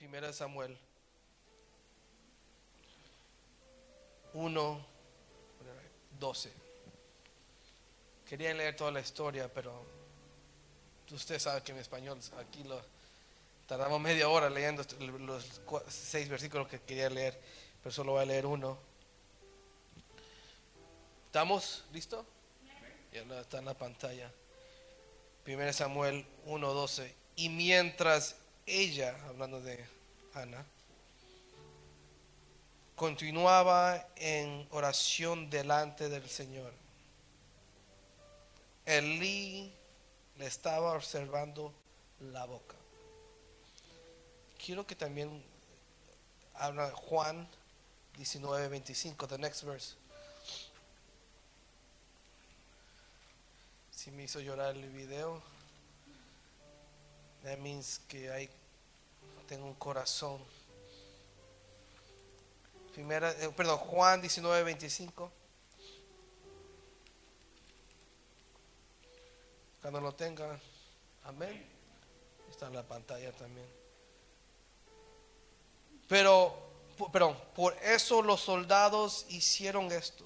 1 Samuel 1, 12. Quería leer toda la historia, pero usted sabe que en español aquí lo tardamos media hora leyendo los seis versículos que quería leer, pero solo voy a leer uno. ¿Estamos? ¿Listo? Ya está en la pantalla. 1 Samuel 1:12. Y mientras ella, hablando de Ana, continuaba en oración delante del Señor, Elí le estaba observando la boca. Quiero que también habla Juan 19:25, the next verse. Si me hizo llorar el video, that means que hay, tengo un corazón. Primera, eh, perdón, Juan 19:25. Cuando lo tenga, amén. Está en la pantalla también. Pero, perdón, por eso los soldados hicieron esto.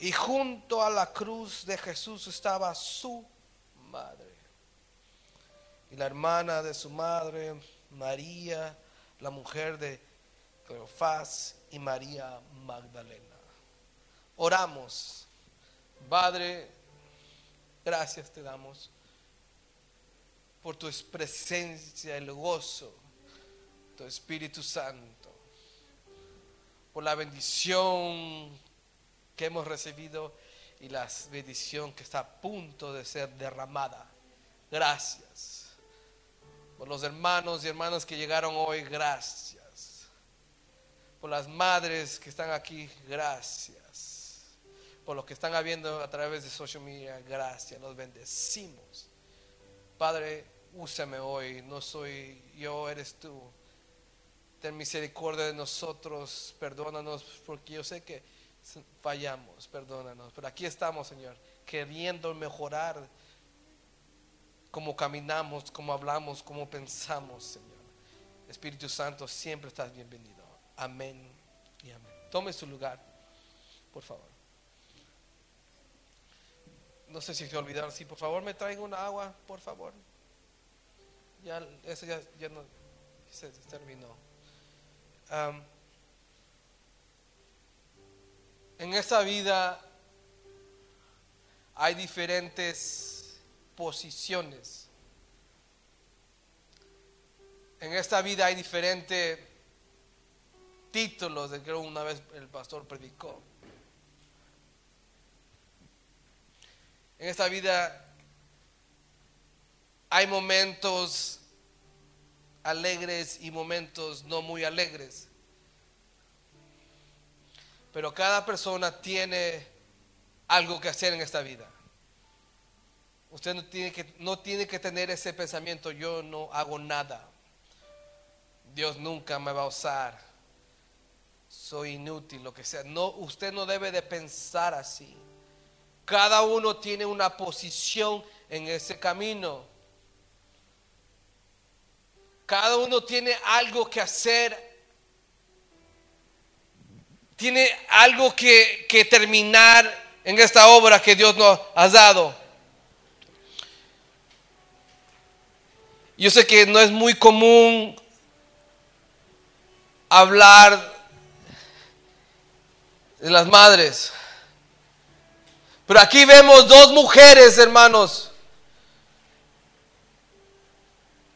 Y junto a la cruz de Jesús estaba su madre. Y la hermana de su madre, María, la mujer de Cleofás y María Magdalena. Oramos. Padre, gracias te damos por tu presencia, el gozo, tu Espíritu Santo, por la bendición que hemos recibido y la bendición que está a punto de ser derramada. Gracias. Por los hermanos y hermanas que llegaron hoy, gracias. Por las madres que están aquí, gracias. Por los que están habiendo a través de social media, gracias. Los bendecimos. Padre, úsame hoy. No soy yo, eres tú. Ten misericordia de nosotros. Perdónanos porque yo sé que fallamos, perdónanos. Pero aquí estamos, Señor, queriendo mejorar cómo caminamos, cómo hablamos, cómo pensamos, Señor. Espíritu Santo, siempre estás bienvenido. Amén y amén. Tome su lugar, por favor. No sé si se olvidaron. Si por favor me traigan una agua, por favor. Ya, eso ya, ya no se, terminó. En esta vida hay diferentes posiciones. En esta vida hay diferentes títulos de que una vez el pastor predicó. En esta vida hay momentos alegres y momentos no muy alegres. Pero cada persona tiene algo que hacer en esta vida. Usted no tiene que, no tiene que tener ese pensamiento, yo no hago nada. Dios nunca me va a usar. Soy inútil, lo que sea. No, usted no debe de pensar así. Cada uno tiene una posición en ese camino. Cada uno tiene algo que hacer tiene algo que, terminar en esta obra que Dios nos ha dado. Yo sé que no es muy común hablar de las madres. Pero aquí vemos dos mujeres, hermanos,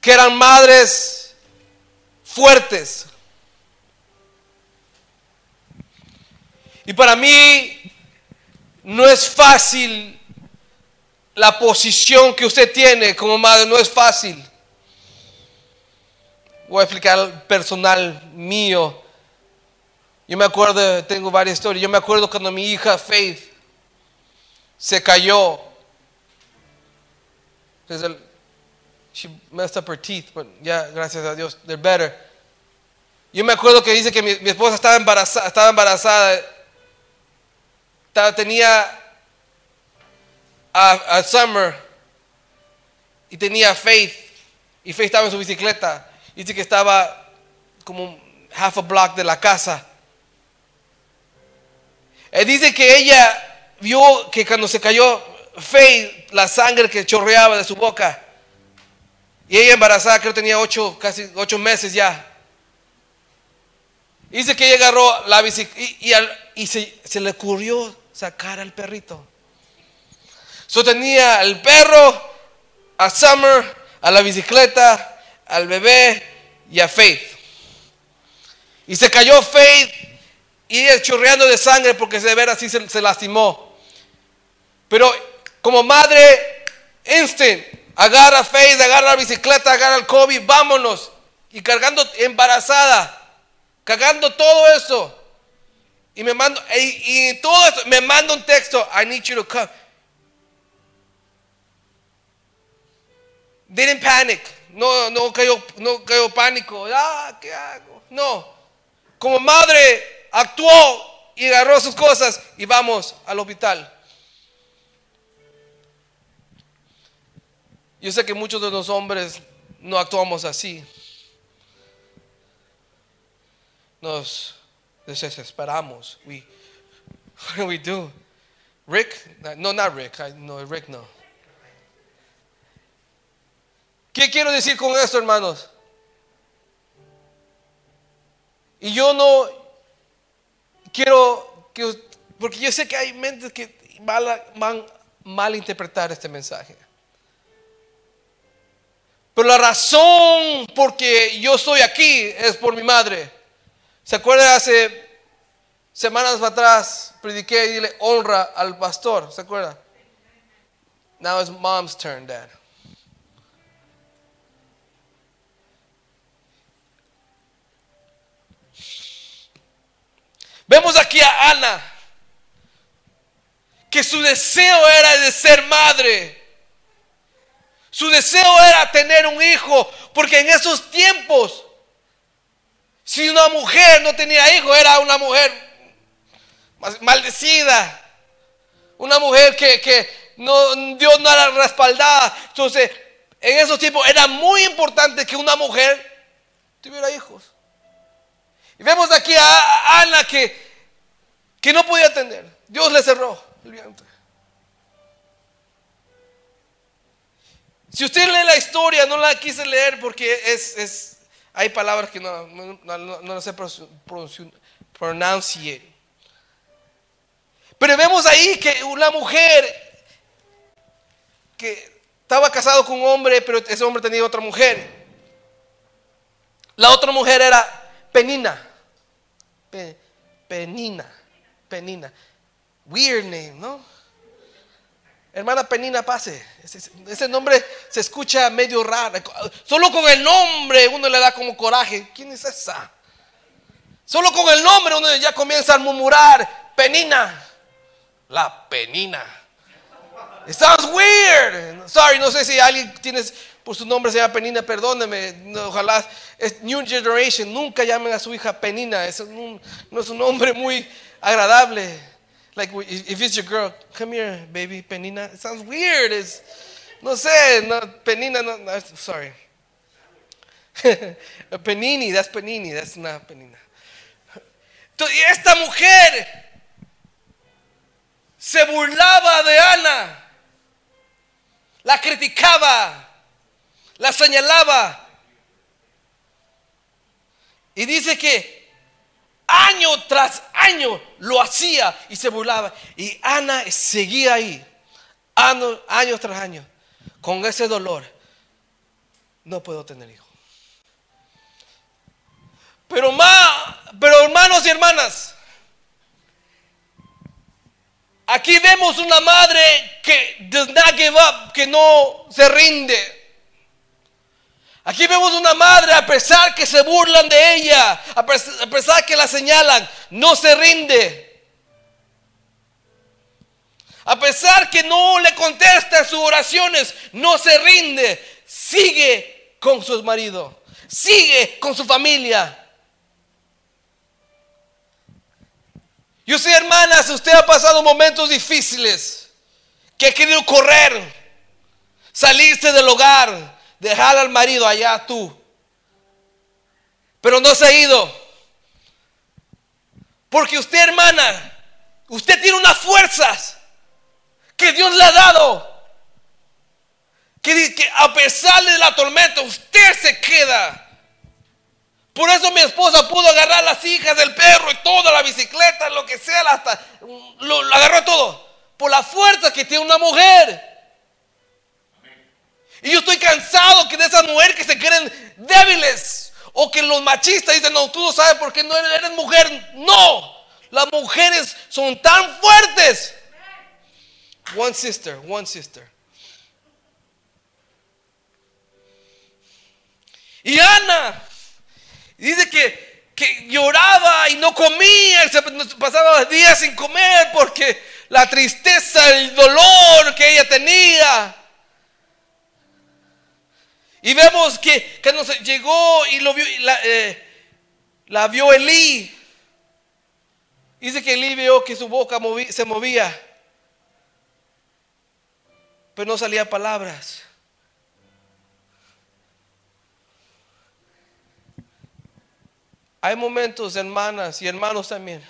que eran madres fuertes. Y para mí no es fácil la posición que usted tiene como madre, no es fácil. Voy a explicar personal mío. Yo me acuerdo, tengo varias historias. Yo me acuerdo cuando mi hija Faith se cayó. She messed up her teeth, but ya, gracias a Dios, they're better. Yo me acuerdo que dice que mi, esposa estaba embarazada, estaba embarazada tenía a, Summer y tenía Faith. Y Faith estaba en su bicicleta. Dice que estaba como half a block de la casa. Eh, dice que ella vio que cuando se cayó Faith, la sangre que chorreaba de su boca. Y ella embarazada, creo que tenía ocho, casi ocho meses ya. Dice que ella agarró la bicicleta y, se, se, le ocurrió sacar al perrito. So tenía el perro, a Summer, a la bicicleta, al bebé y a Faith. Y se cayó Faith y chorreando de sangre porque de ver así se, se lastimó. Pero como madre, instant, agarra Faith, agarra la bicicleta, agarra el Kobe, vámonos. Y cargando embarazada, cagando todo eso. Y me mando, y, y todo eso, me manda un texto, I need you to come. Didn't panic. No, no cayó, no cayó pánico. Ah, ¿qué hago? No. Como madre actuó y agarró sus cosas y vamos al hospital. Yo sé que muchos de los hombres no actuamos así. Nos desesperamos. We, what do we do? Rick? No, not Rick. No, Rick no. ¿Qué quiero decir con esto, hermanos? Y yo no quiero que, porque yo sé que hay mentes que van a malinterpretar este mensaje. Pero la razón por que yo estoy aquí es por mi madre. ¿Se acuerdan hace semanas atrás prediqué y dile honra al pastor? ¿Se acuerda? Now it's mom's turn, dad. Vemos aquí a Ana, que su deseo era de ser madre. Su deseo era tener un hijo, porque en esos tiempos, si una mujer no tenía hijo, era una mujer maldecida. Una mujer que, que no, Dios no era respaldada. Entonces, en esos tiempos era muy importante que una mujer tuviera hijos. Y vemos aquí a Ana que, que no podía atender. Dios le cerró el vientre. Si usted lee la historia, no la quise leer porque es, es hay palabras que no, no, no, no sé pronunciar. Pero vemos ahí que una mujer que estaba casado con un hombre, pero ese hombre tenía otra mujer. La otra mujer era Penina. Penina. Penina. Weird name, ¿no? Hermana Penina, pase. Ese, nombre se escucha medio raro. Solo con el nombre uno le da como coraje. ¿Quién es esa? Solo con el nombre uno ya comienza a murmurar. Penina. La penina. It sounds weird. Sorry, no sé si alguien tiene por su nombre se llama Penina, perdóneme. ojalá es New Generation. Nunca llamen a su hija Penina. Es no es un nombre muy agradable. Like if it's your girl, come here, baby, Penina. It sounds weird. It's, no sé, no, Penina, no, no sorry. Penini, that's Penini, that's not Penina. Y esta mujer se burlaba de Ana, la criticaba la señalaba. Y dice que año tras año lo hacía y se burlaba. Y Ana seguía ahí, año, tras año, con ese dolor. No puedo tener hijos. Pero, más, pero hermanos y hermanas, aquí vemos una madre que does not give up, que no se rinde. Aquí vemos una madre, a pesar que se burlan de ella, a pesar que la señalan, no se rinde. A pesar que no le contesta sus oraciones, no se rinde. Sigue con su marido, sigue con su familia. Yo sé, hermanas, usted ha pasado momentos difíciles, que ha querido correr, salirse del hogar, dejar al marido allá tú. Pero no se ha ido. Porque usted, hermana, usted tiene unas fuerzas que Dios le ha dado. Que, que a pesar de la tormenta, usted se queda. Por eso mi esposa pudo agarrar las hijas del perro y toda la bicicleta, lo que sea, hasta lo, lo agarró todo. Por la fuerza que tiene una mujer. Y yo estoy cansado que de esas mujeres que se creen débiles o que los machistas dicen, no, tú no sabes por qué no eres mujer. No, las mujeres son tan fuertes. One sister, one sister. Y Ana dice que, que lloraba y no comía, se pasaba días sin comer porque la tristeza, el dolor que ella tenía. Y vemos que cuando llegó y lo vio, la, eh, la vio Elí. Dice que Elí vio que su boca se movía, pero no salía palabras. Hay momentos, hermanas y hermanos también,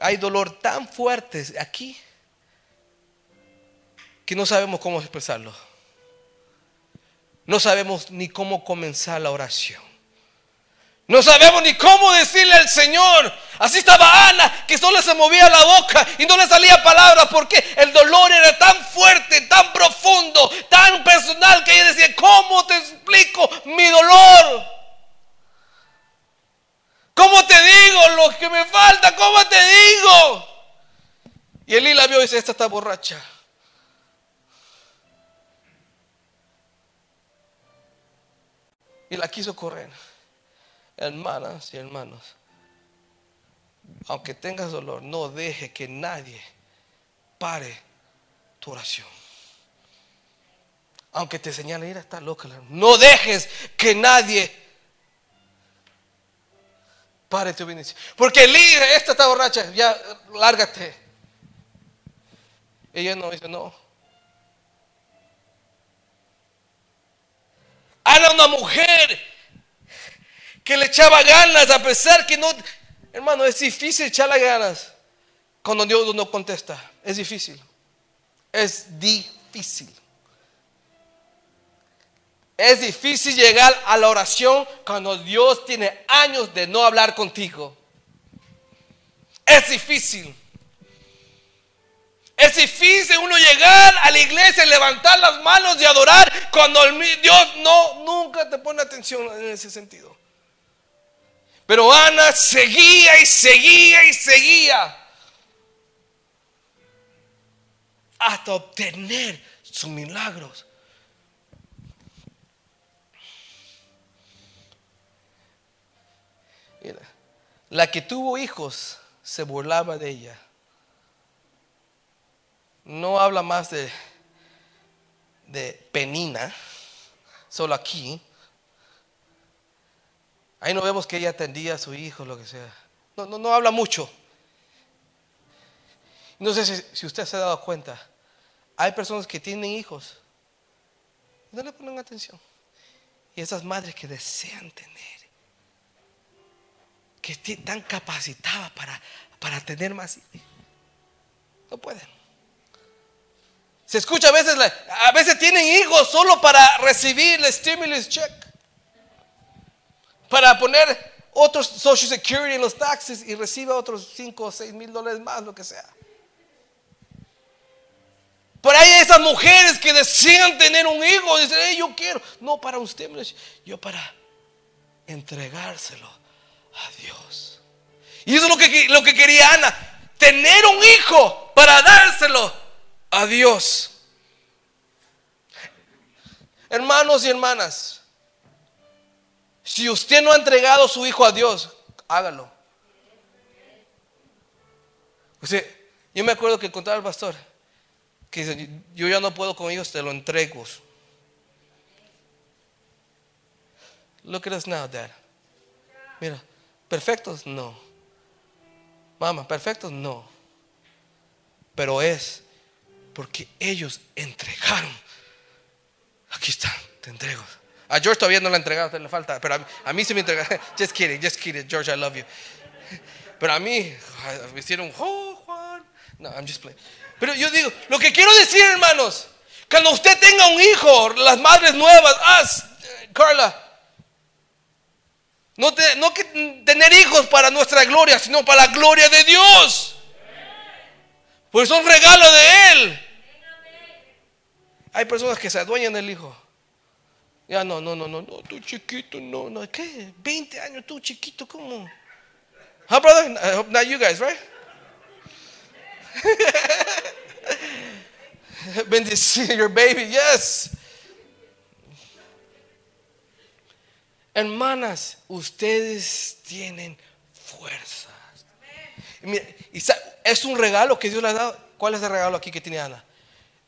hay dolor tan fuerte aquí que no sabemos cómo expresarlo. No sabemos ni cómo comenzar la oración. No sabemos ni cómo decirle al Señor. Así estaba Ana, que solo se movía la boca y no le salía palabra porque el dolor era tan fuerte, tan profundo, tan personal que ella decía, ¿cómo te explico mi dolor? ¿Cómo te digo lo que me falta? ¿Cómo te digo? Y Elí la vio y dice, esta está borracha. Y la quiso correr. Hermanas y hermanos, aunque tengas dolor, no deje que nadie pare tu oración. Aunque te señale, ir a estar loca, no dejes que nadie pare tu bendición. Porque el esta está borracha, ya lárgate. Ella no dice, no, Ana una mujer que le echaba ganas a pesar que no... Hermano, es difícil echarle ganas cuando Dios no contesta. Es difícil. Es difícil. Es difícil llegar a la oración cuando Dios tiene años de no hablar contigo. Es difícil. Es difícil uno llegar a la iglesia levantar las manos y adorar cuando Dios no nunca te pone atención en ese sentido. Pero Ana seguía y seguía y seguía hasta obtener sus milagros. Mira, la que tuvo hijos se burlaba de ella no habla más de, de Penina, solo aquí. Ahí no vemos que ella atendía a su hijo, lo que sea. No, no, no habla mucho. No sé si, si, usted se ha dado cuenta. Hay personas que tienen hijos no le ponen atención. Y esas madres que desean tener, que están capacitadas para, para tener más, no pueden. Se escucha a veces, a veces tienen hijos solo para recibir el stimulus check. Para poner otros Social Security en los taxes y reciba otros 5 o 6 mil dólares más, lo que sea. Ahí hay esas mujeres que desean tener un hijo, dicen, yo quiero. No para un stimulus, yo para entregárselo a Dios. Y eso es lo que, lo que quería Ana, tener un hijo para dárselo a Dios. Hermanos y hermanas, si usted no ha entregado su hijo a Dios, hágalo. yo me acuerdo que contaba al pastor que dice, yo ya no puedo con ellos, te lo entrego. Look at us now, Dad. Mira, perfectos no. Mamá, perfectos no. Pero es porque ellos entregaron. Aquí están, te entrego A George todavía no la ha entregado, le falta, pero a, mí- se me entrega. Just kidding, just kidding, George, I love you. Pero a mí me hicieron, oh. No, I'm just playing. Pero yo digo, lo que quiero decir, hermanos, cuando usted tenga un hijo, las madres nuevas, ah, Carla, no, te- no que tener hijos para nuestra gloria, sino para la gloria de Dios. Pues son regalo de Él. Hay personas que se adueñan del hijo. Ya no, no, no, no, no, tú chiquito, no, no, ¿qué? 20 años, tú chiquito, ¿cómo? Huh, brother? I hope not you guys, right? Bendecir your baby, yes. Hermanas, ustedes tienen fuerzas. Y mira, es un regalo que Dios le ha dado. ¿Cuál es el regalo aquí que tiene Ana?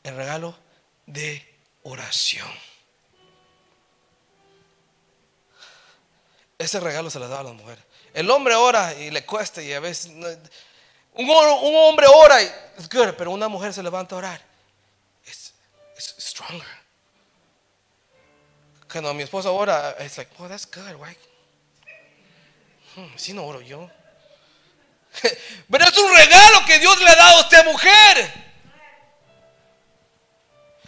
El regalo de oración. Ese regalo se le da a la mujer. El hombre ora y le cuesta y a veces un, un hombre ora y es good, pero una mujer se levanta a orar. Es stronger. Cuando mi esposa ora, es like, oh, that's good, why? Hmm, si no oro yo. Pero es un regalo que Dios le ha dado a usted, mujer.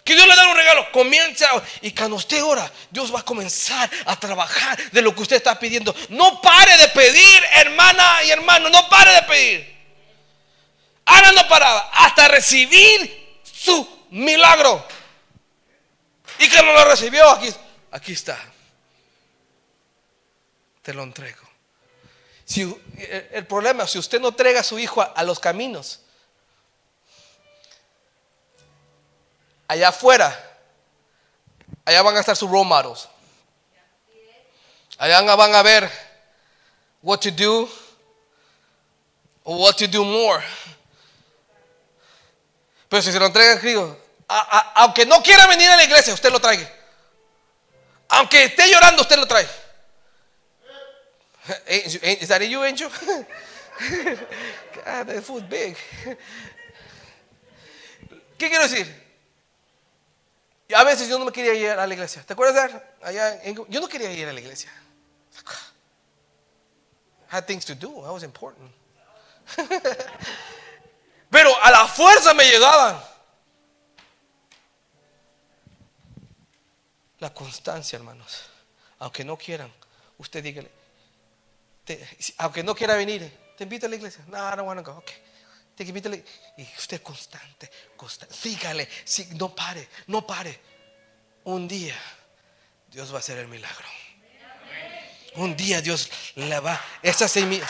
Que Dios le da un regalo. Comienza. Y cuando usted ora, Dios va a comenzar a trabajar de lo que usted está pidiendo. No pare de pedir, hermana y hermano. No pare de pedir. Ana no paraba hasta recibir su milagro. Y cuando lo recibió, aquí, aquí está. Te lo entrego. Si, el, el problema, si usted no entrega a su hijo a los caminos, allá afuera, allá van a estar sus role models. Allá van a ver what to do or what to do more. Pero si se lo entrega a Cristo, a- a- aunque no quiera venir a la iglesia, usted lo trae. Aunque esté llorando, usted lo trae. Angel- Is that you, Angel? God, that big. ¿Qué quiero decir? A veces yo no me quería ir a la iglesia. ¿Te acuerdas de allá? yo no quería ir a la iglesia. I had things to do. That was important. Pero a la fuerza me llegaban. La constancia, hermanos. Aunque no quieran, usted dígale. aunque no quiera venir, te invito a la iglesia. No, I don't want to go. Okay. La- Y usted constante, constante. Sígale. sí, no pare, no pare. Un día Dios va a hacer el milagro. Un día Dios le va. Esa semilla.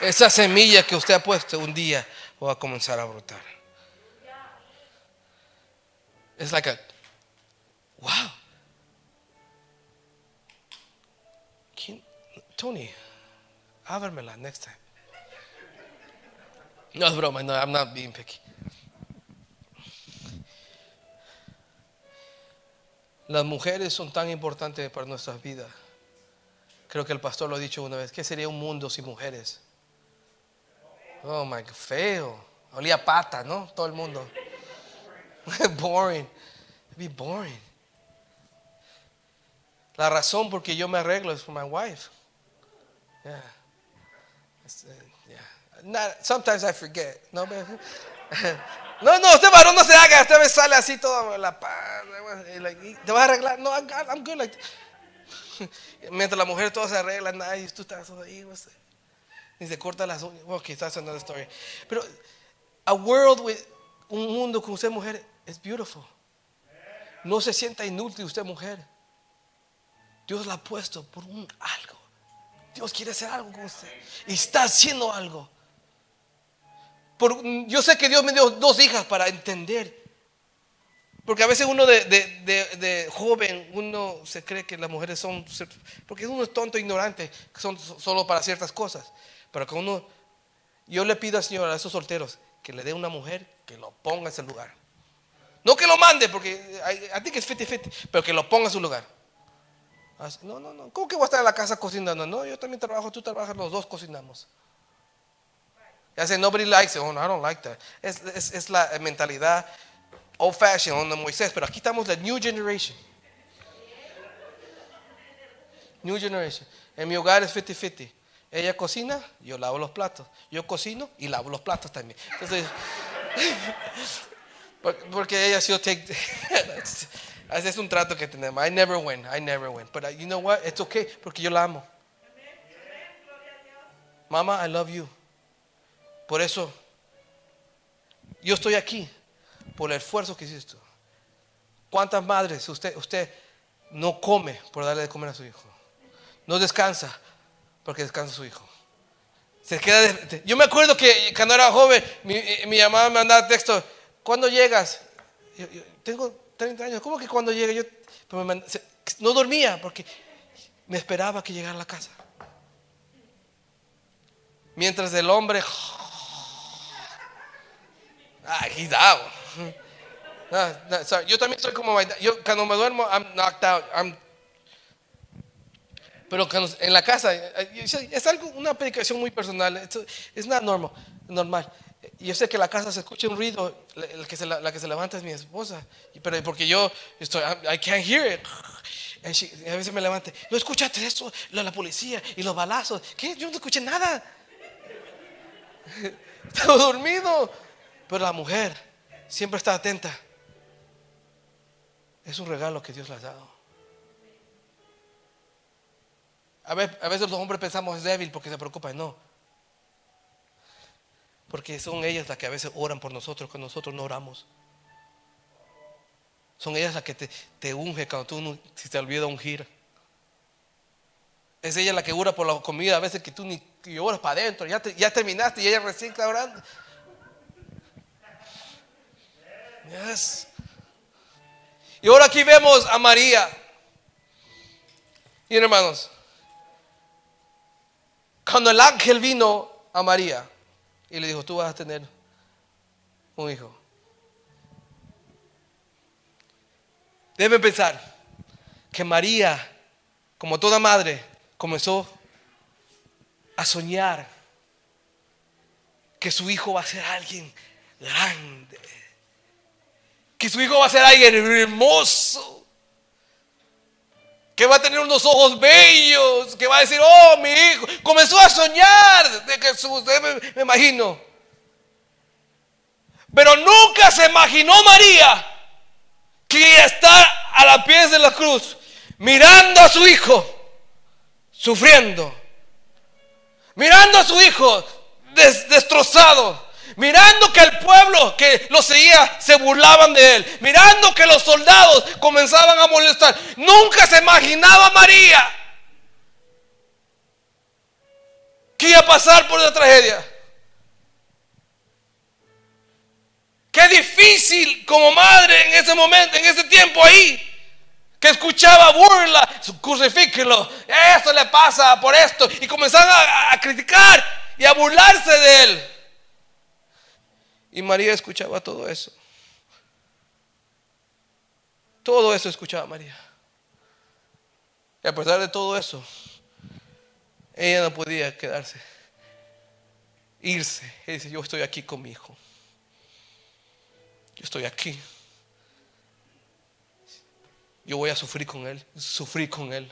Esa semilla que usted ha puesto un día va a comenzar a brotar. Es like a wow. Tony, ábremela next time. No es broma, no, I'm not being picky. Las mujeres son tan importantes para nuestras vidas. Creo que el pastor lo ha dicho una vez. ¿Qué sería un mundo sin mujeres? Oh my God, feo. Olía pata, ¿no? Todo el mundo. boring. It'd be boring. La razón por que yo me arreglo es for my wife. Uh, yeah. Sometimes I forget. No, no, usted varón no se haga. Usted me sale así todo la y ¿Te vas a arreglar? No, I'm, I'm good like Mientras la mujer todo se arregla, nadie, tú estás ahí. Ni se corta las uñas. Ok, that's another story. Pero a world with un mundo con usted mujer es beautiful. No se sienta inútil usted mujer. Dios la ha puesto por un algo. Dios quiere hacer algo con usted. Y está haciendo algo. Por- yo sé que Dios me dio dos hijas para entender. Porque a veces uno de, de- de- joven, uno se cree que las mujeres son, porque uno es tonto, ignorante, que son so- solo para ciertas cosas. Pero que uno, yo le pido al Señor a esos solteros que le dé una mujer que lo ponga en ese lugar. No que lo mande, porque a ti que es 50-50, pero que lo ponga en su lugar. No, no, no. ¿Cómo que voy a estar en la casa cocinando? No, yo también trabajo, tú trabajas, los dos cocinamos. Ya nobody likes it. Oh, no, I don't like that. Es, es- es la mentalidad old fashioned, onda Moisés, pero aquí estamos la new generation. New generation. En mi hogar es 50-50. Ella cocina, yo lavo los platos. Yo cocino y lavo los platos también. Entonces, porque ella sí take. Es un trato que tenemos. I never win, I never win. But uh, you know what? It's okay porque yo la amo. Mama, I love you. Por eso, yo estoy aquí por el esfuerzo que hiciste. ¿Cuántas madres usted, usted no come por darle de comer a su hijo? No descansa porque descansa su hijo. Se queda yo me acuerdo que cuando era joven, mi, mi mamá me mandaba texto, ¿cuándo llegas? Tengo 30 años, ¿cómo que cuando llegue? Yo no dormía porque me esperaba que llegara a la casa. Mientras el hombre, ah, he's out. yo también soy como, yo cuando me duermo, I'm knocked out. I'm pero en la casa, eh, es algo, una predicación muy personal, es nada normal, normal. Yo sé que la casa se escucha un ruido, la, que se levanta es mi esposa, pero porque yo estoy, I can't hear it. a veces me levante, no escuchaste eso, la policía y los balazos. ¿Qué? Yo no escuché nada. Estaba dormido. Pero la mujer siempre está atenta. Es un regalo que Dios le ha dado. A veces, los hombres pensamos es débil porque se preocupa. No. Porque son ellas las que a veces oran por nosotros cuando nosotros no oramos. Son ellas las que te, te unge cuando tú si te olvida ungir. Es ella la que ora por la comida a veces que tú ni oras para adentro. Ya, ya terminaste y ella recién está orando. Y ahora aquí vemos a María. Y hermanos, cuando el ángel vino a María y le dijo, tú vas a tener un hijo. Debe pensar que María, como toda madre, comenzó a soñar que su hijo va a ser alguien grande, que su hijo va a ser alguien hermoso, que va a tener unos ojos bellos, que va a decir, oh, mi hijo, comenzó a soñar de Jesús, me, me imagino. Pero nunca se imaginó María que estar a la pies de la cruz, mirando a su hijo, sufriendo, mirando a su hijo destrozado, mirando que el pueblo que lo seguía se burlaban de él, mirando que los soldados comenzaban a molestar. Nunca se imaginaba María que iba a pasar por la tragedia. Qué difícil como madre en ese momento, en ese tiempo ahí, que escuchaba burla, crucifíquelo, esto le pasa por esto, y comenzaban a criticar y a burlarse de él. Y María escuchaba todo eso. Todo eso escuchaba María. Y a pesar de todo eso, ella no podía quedarse, irse. Y dice, yo estoy aquí con mi hijo. Yo estoy aquí. Yo voy a sufrir con él, sufrir con él.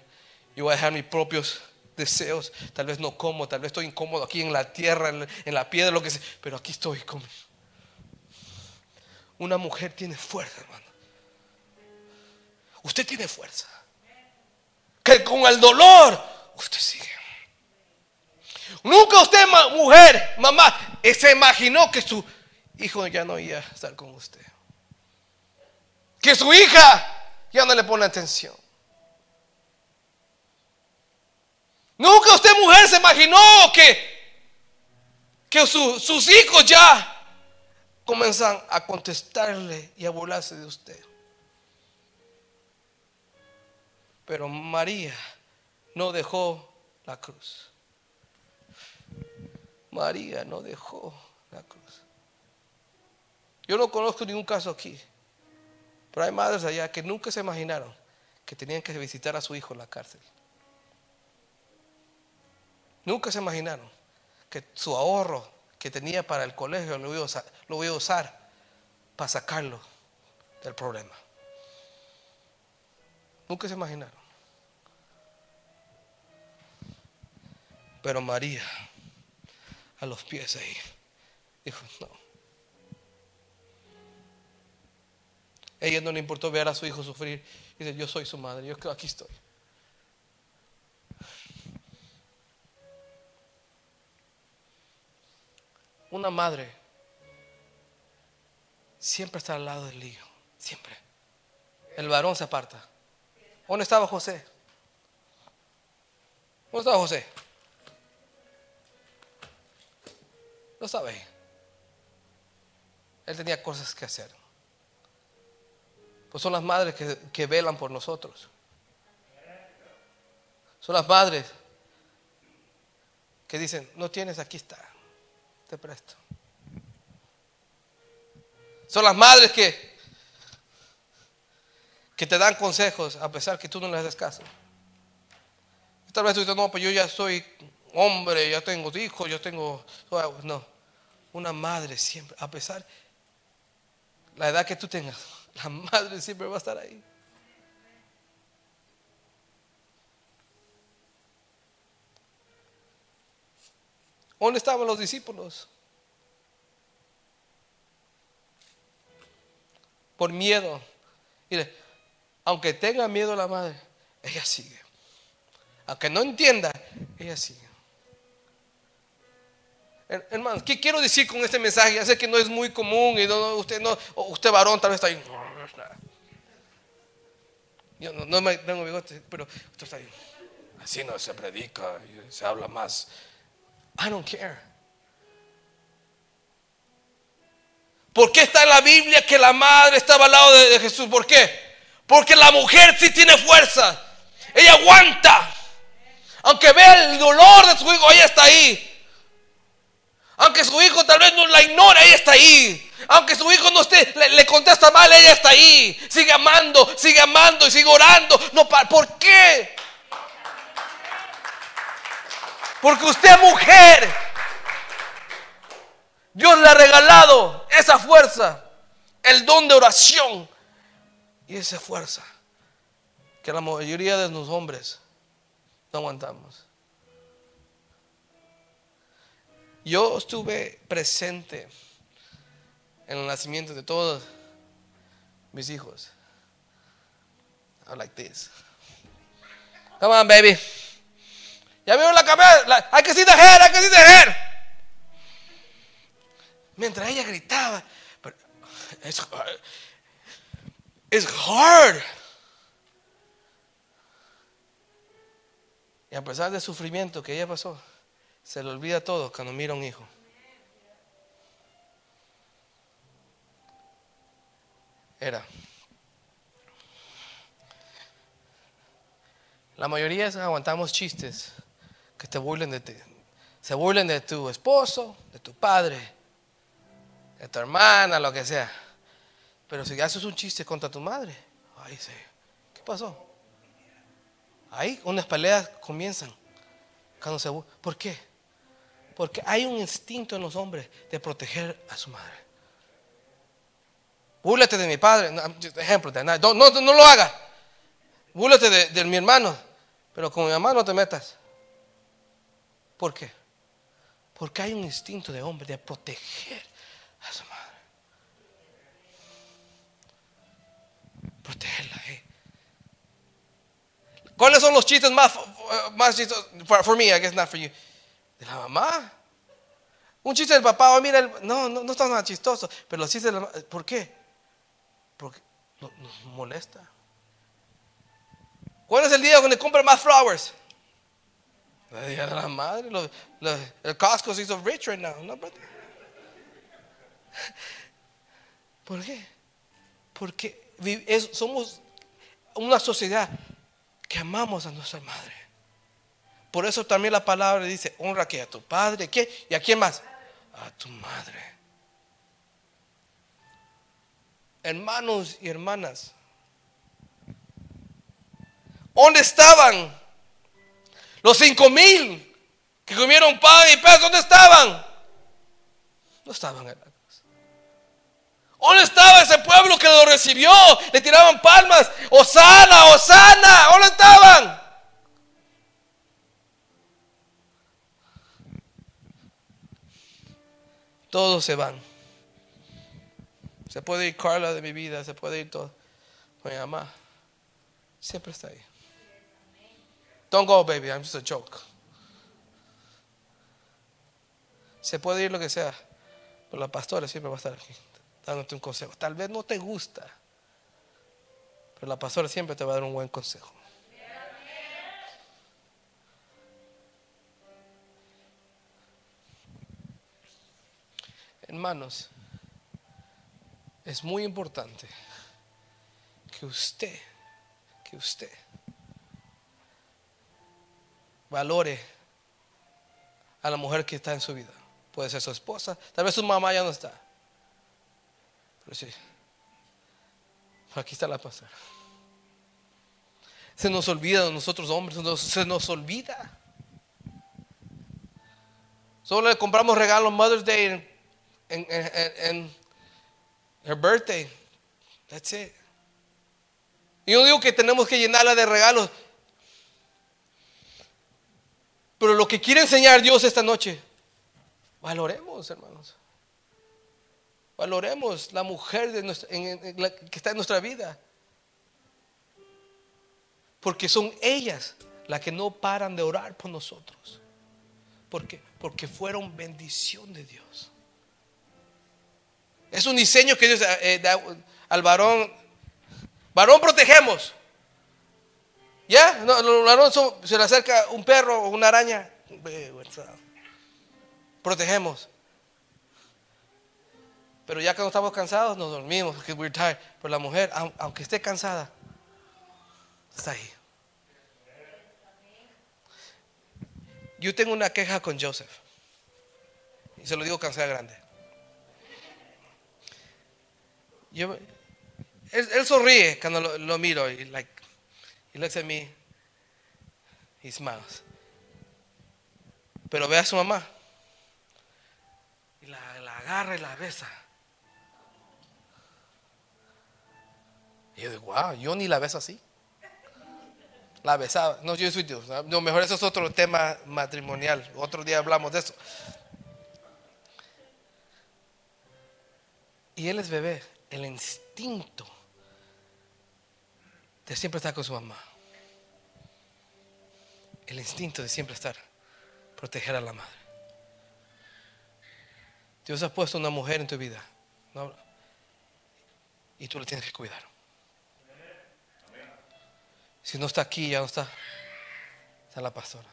Yo voy a dejar mis propios deseos. Tal vez no como, tal vez estoy incómodo aquí en la tierra, en la piedra, lo que sea. Pero aquí estoy con una mujer tiene fuerza, hermano. Usted tiene fuerza. Que con el dolor usted sigue. Nunca usted, mujer, mamá, eh, se imaginó que su hijo ya no iba a estar con usted. Que su hija ya no le pone atención. Nunca usted, mujer, se imaginó que, que sus hijos ya comienzan a contestarle y a burlarse de usted. Pero María no dejó la cruz. María no dejó la cruz. Yo no conozco ningún caso aquí, pero hay madres allá que nunca se imaginaron que tenían que visitar a su hijo en la cárcel. Nunca se imaginaron que su ahorro que tenía para el colegio lo voy a usar, para sacarlo el problema. Nunca se imaginaron. Pero María, a los pies ahí, dijo, no. Ella no le importó ver a su hijo sufrir. Dice, yo soy su madre, yo aquí estoy. Una madre siempre está al lado del hijo, siempre. El varón se aparta. ¿Dónde estaba José? ¿Dónde estaba José? No sabe. Él tenía cosas que hacer. Pues son las madres que, que velan por nosotros. Son las madres que dicen, no tienes, aquí está, te presto. Son las madres que, que te dan consejos a pesar que tú no les das caso. Tal vez tú dices, no, pues yo ya soy hombre, ya tengo hijos, yo tengo... No, una madre siempre, a pesar la edad que tú tengas, la madre siempre va a estar ahí. ¿Dónde estaban los discípulos? Por miedo. Mire, aunque tenga miedo la madre, ella sigue. Aunque no entienda, ella sigue. Hermanos, ¿qué quiero decir con este mensaje? Ya sé que no es muy común y no, usted no, usted varón tal vez está ahí. Yo no, me tengo bigote, pero usted está ahí. Así no se predica, se habla más. I don't care. ¿Por qué está en la Biblia que la madre estaba al lado de, Jesús? ¿Por qué? Porque la mujer sí tiene fuerza. Ella aguanta. Aunque vea el dolor de su hijo, ella está ahí. Aunque su hijo tal vez no la ignore, ella está ahí. Aunque su hijo no esté, le, contesta mal, ella está ahí. Sigue amando, sigue amando y sigue orando. No, ¿Por qué? Porque usted mujer. Dios le ha regalado esa fuerza, el don de oración y esa fuerza que la mayoría de los hombres no aguantamos. Yo estuve presente en el nacimiento de todos mis hijos. I like this. Come on, baby. Ya vieron la cabeza. Hay que the head, hay que the head. Mientras ella gritaba, it's, it's hard. Y a pesar del sufrimiento que ella pasó, se le olvida todo cuando mira a un hijo. Era. La mayoría aguantamos chistes que te burlen de ti. Se burlen de tu esposo, de tu padre, de tu hermana, lo que sea. Pero si haces un chiste contra tu madre, ahí se. ¿Qué pasó? Ahí unas peleas comienzan. Cuando se, ¿Por qué? Porque hay un instinto en los hombres de proteger a su madre. Búrlate de mi padre. ejemplo, no, no, no, lo haga. Búrlate de, mi hermano. Pero con mi mamá no te metas. ¿Por qué? Porque hay un instinto de hombre de proteger a su madre. Protegerla. Eh. ¿Cuáles son los chistes más, más chistes? For, me, I guess not for you de la mamá. Un chiste del papá, oh, mira, no, no, no está nada chistoso, pero los chistes de la mamá, ¿por qué? Porque nos, molesta. ¿Cuál es el día donde compra más flowers? Madre. el Costco se hizo rich right now. No, ¿Por qué? Porque somos una sociedad que amamos a nuestra madre. Por eso también la palabra dice, honra que a tu padre, ¿qué? ¿Y a quién más? A tu madre. Hermanos y hermanas, ¿dónde estaban los cinco mil que comieron pan y pez? ¿Dónde estaban? No estaban en. ¿Dónde estaba ese pueblo que lo recibió? Le tiraban palmas. Osana, Osana. ¿Dónde estaban? Todos se van. Se puede ir Carla de mi vida, se puede ir todo. Mi mamá siempre está ahí. Don't go, baby, I'm just a joke. Se puede ir lo que sea, pero la pastora siempre va a estar aquí, dándote un consejo. Tal vez no te gusta, pero la pastora siempre te va a dar un buen consejo. Hermanos, es muy importante que usted, que usted valore a la mujer que está en su vida. Puede ser su esposa, tal vez su mamá ya no está. Pero sí, aquí está la pastora. Se nos olvida nosotros hombres, se nos olvida. Solo le compramos regalos Mother's Day en, en, en, her birthday. That's it. Yo digo que tenemos que llenarla de regalos. Pero lo que quiere enseñar Dios esta noche, valoremos, hermanos. Valoremos la mujer que está en nuestra vida. Porque son ellas las que no paran de orar por nosotros. Porque fueron bendición de Dios. Es un diseño que Dios eh, da al varón. Varón protegemos. ¿Ya? No, se le acerca un perro o una araña. Protegemos. Pero ya cuando estamos cansados nos dormimos porque we're tired. Pero la mujer, aunque esté cansada, está ahí. Yo tengo una queja con Joseph. Y se lo digo cansada grande. Yo, él, sonríe cuando lo, miro y like, he looks at me, he smiles. Pero ve a su mamá y la, agarra y la besa. Y yo digo, wow, yo ni la beso así. La besaba. No, yo soy Dios. No, mejor eso es otro tema matrimonial. Otro día hablamos de eso. Y él es bebé. El instinto de siempre estar con su mamá. El instinto de siempre estar, proteger a la madre. Dios ha puesto una mujer en tu vida. Y tú la tienes que cuidar. Si no está aquí, ya no está. Está la pastora.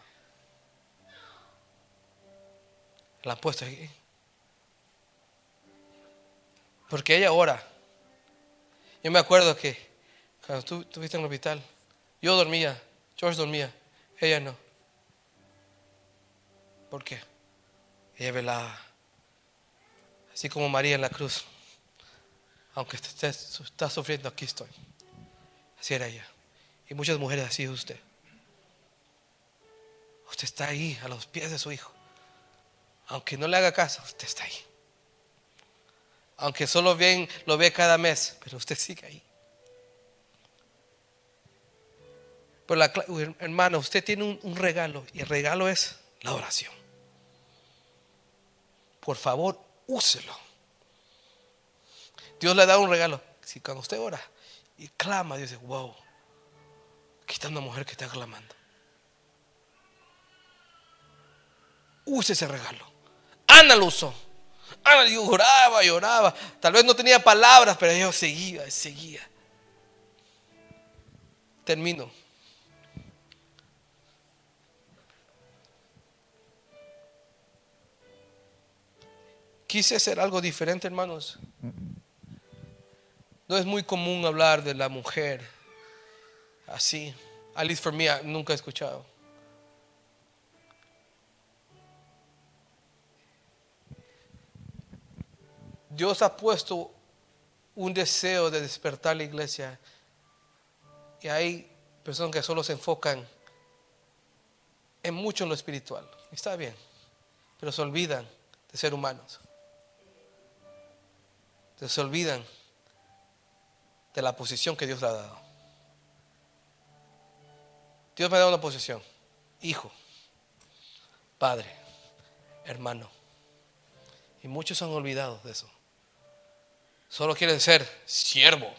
La ha puesto aquí. Porque ella ora. Yo me acuerdo que cuando tú estuviste en el hospital, yo dormía, George dormía, ella no. ¿Por qué? Ella velaba. Así como María en la cruz. Aunque está sufriendo, aquí estoy. Así era ella. Y muchas mujeres así es usted. Usted está ahí a los pies de su hijo. Aunque no le haga caso, usted está ahí. Aunque solo bien lo ve cada mes, pero usted sigue ahí. Pero la, hermano, usted tiene un, regalo y el regalo es la oración. Por favor, úselo. Dios le da un regalo. Si cuando usted ora y clama, Dios dice, wow, aquí está una mujer que está clamando. Use ese regalo. Ana lo usó. Ana lloraba, lloraba. Tal vez no tenía palabras, pero yo seguía, seguía. Termino. Quise hacer algo diferente, hermanos. No es muy común hablar de la mujer así. At least for me, nunca he escuchado. Dios ha puesto un deseo de despertar la iglesia. Y hay personas que solo se enfocan en mucho en lo espiritual. Está bien, pero se olvidan de ser humanos. Se olvidan de la posición que Dios le ha dado. Dios me ha dado una posición. Hijo, padre, hermano. Y muchos han olvidado de eso. Solo quieren ser siervo,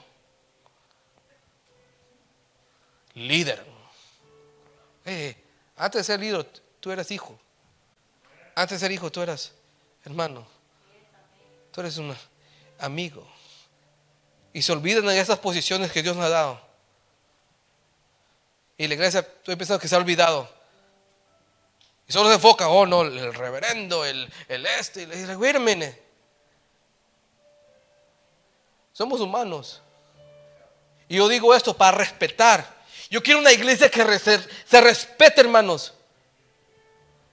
líder. Eh, antes de ser líder, tú eras hijo. Antes de ser hijo, tú eras hermano. Tú eres un amigo. Y se olvidan de esas posiciones que Dios nos ha dado. Y la iglesia, estoy pensando que se ha olvidado. Y solo se enfoca, oh no, el reverendo, el, el este. Y le dice, minute. Somos humanos. Y yo digo esto para respetar. Yo quiero una iglesia que se respete, hermanos.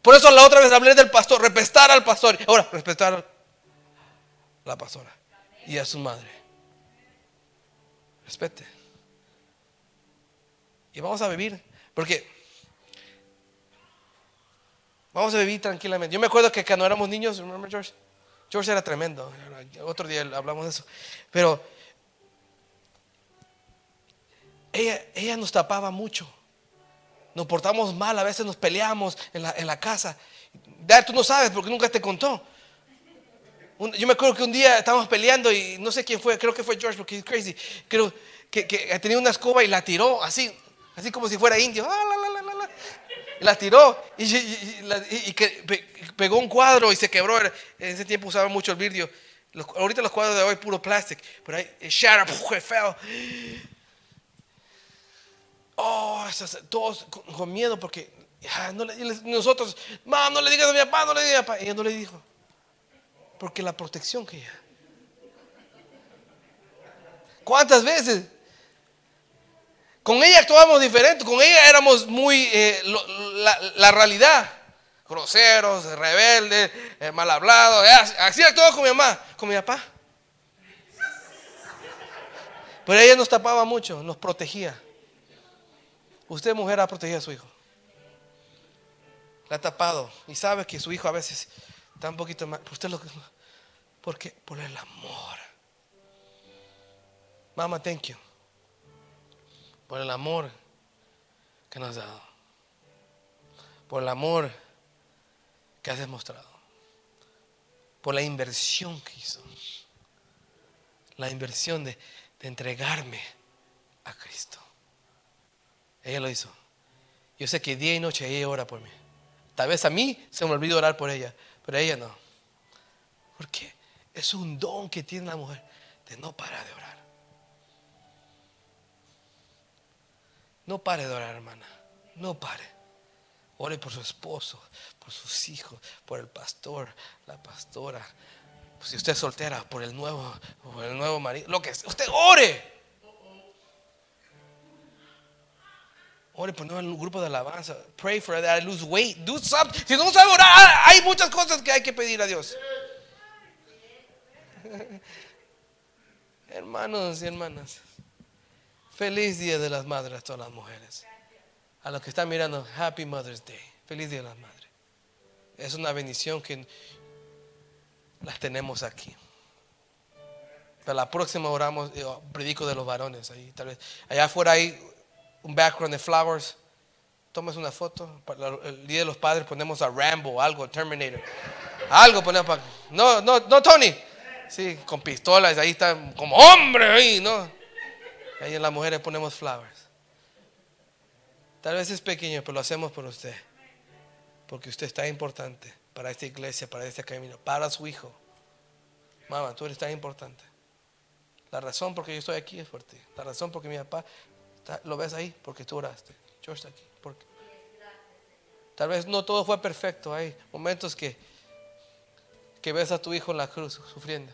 Por eso la otra vez hablé del pastor, respetar al pastor. Ahora, respetar a la pastora y a su madre. Respete. Y vamos a vivir, porque vamos a vivir tranquilamente. Yo me acuerdo que cuando éramos niños, remember George? George era tremendo. Otro día hablamos de eso. Pero ella, ella nos tapaba mucho. Nos portamos mal, a veces nos peleamos en la, en la casa. Tú no sabes porque nunca te contó. Yo me acuerdo que un día estábamos peleando y no sé quién fue, creo que fue George porque es crazy. Creo que, que tenía una escoba y la tiró así, así como si fuera indio. Ah, la, la tiró y, pegó un cuadro y se quebró. En ese tiempo usaba mucho el vidrio. ahorita los cuadros de hoy puro plástico, pero ahí shattered, feo. Oh, todos con, miedo porque nosotros, mamá, no le digas a mi papá, no le digas a mi papá. Ella no le dijo. Porque la protección que ella. ¿Cuántas veces? Con ella actuábamos diferente, con ella éramos muy eh, la, realidad. Groseros, rebeldes, eh, mal hablados. Eh, así actuaba con mi mamá, con mi papá. Pero ella nos tapaba mucho, nos protegía. Usted, mujer, ha protegido a su hijo. La ha tapado. Y sabe que su hijo a veces está un poquito más. Usted lo Porque por el amor. Mamá, thank you por el amor que nos has dado, por el amor que has demostrado, por la inversión que hizo, la inversión de, entregarme a Cristo. Ella lo hizo. Yo sé que día y noche ella ora por mí. Tal vez a mí se me olvidó orar por ella, pero ella no. Porque es un don que tiene la mujer de no parar de orar. No pare de orar, hermana. No pare. Ore por su esposo, por sus hijos, por el pastor, la pastora. si usted es soltera, por el nuevo, por el nuevo marido. Lo que usted ore. Ore por el grupo de alabanza. Pray for that lose weight. Do something. Si no sabe orar, hay muchas cosas que hay que pedir a Dios. Hermanos y hermanas. Feliz Día de las Madres a todas las mujeres. A los que están mirando, Happy Mother's Day. Feliz Día de las Madres. Es una bendición que las tenemos aquí. Para la próxima oramos, eh, predico de los varones. Ahí, tal vez. Allá afuera hay un background de flowers. Tomes una foto. El Día de los Padres ponemos a Rambo, algo, Terminator. Algo ponemos para... No, no, no, Tony. Sí, con pistolas. Ahí está como hombre ahí, ¿no? Ahí en las mujeres ponemos flowers. Tal vez es pequeño, pero lo hacemos por usted. Porque usted está importante para esta iglesia, para este camino, para su hijo. Mamá, tú eres tan importante. La razón por que yo estoy aquí es por ti. La razón por que mi papá lo ves ahí, porque tú oraste. Yo aquí. Porque tal vez no todo fue perfecto. Hay momentos que, que ves a tu hijo en la cruz sufriendo.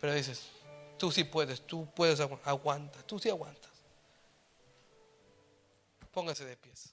Pero dices, Tú sí puedes, tú puedes aguantar, tú sí aguantas. Póngase de pies.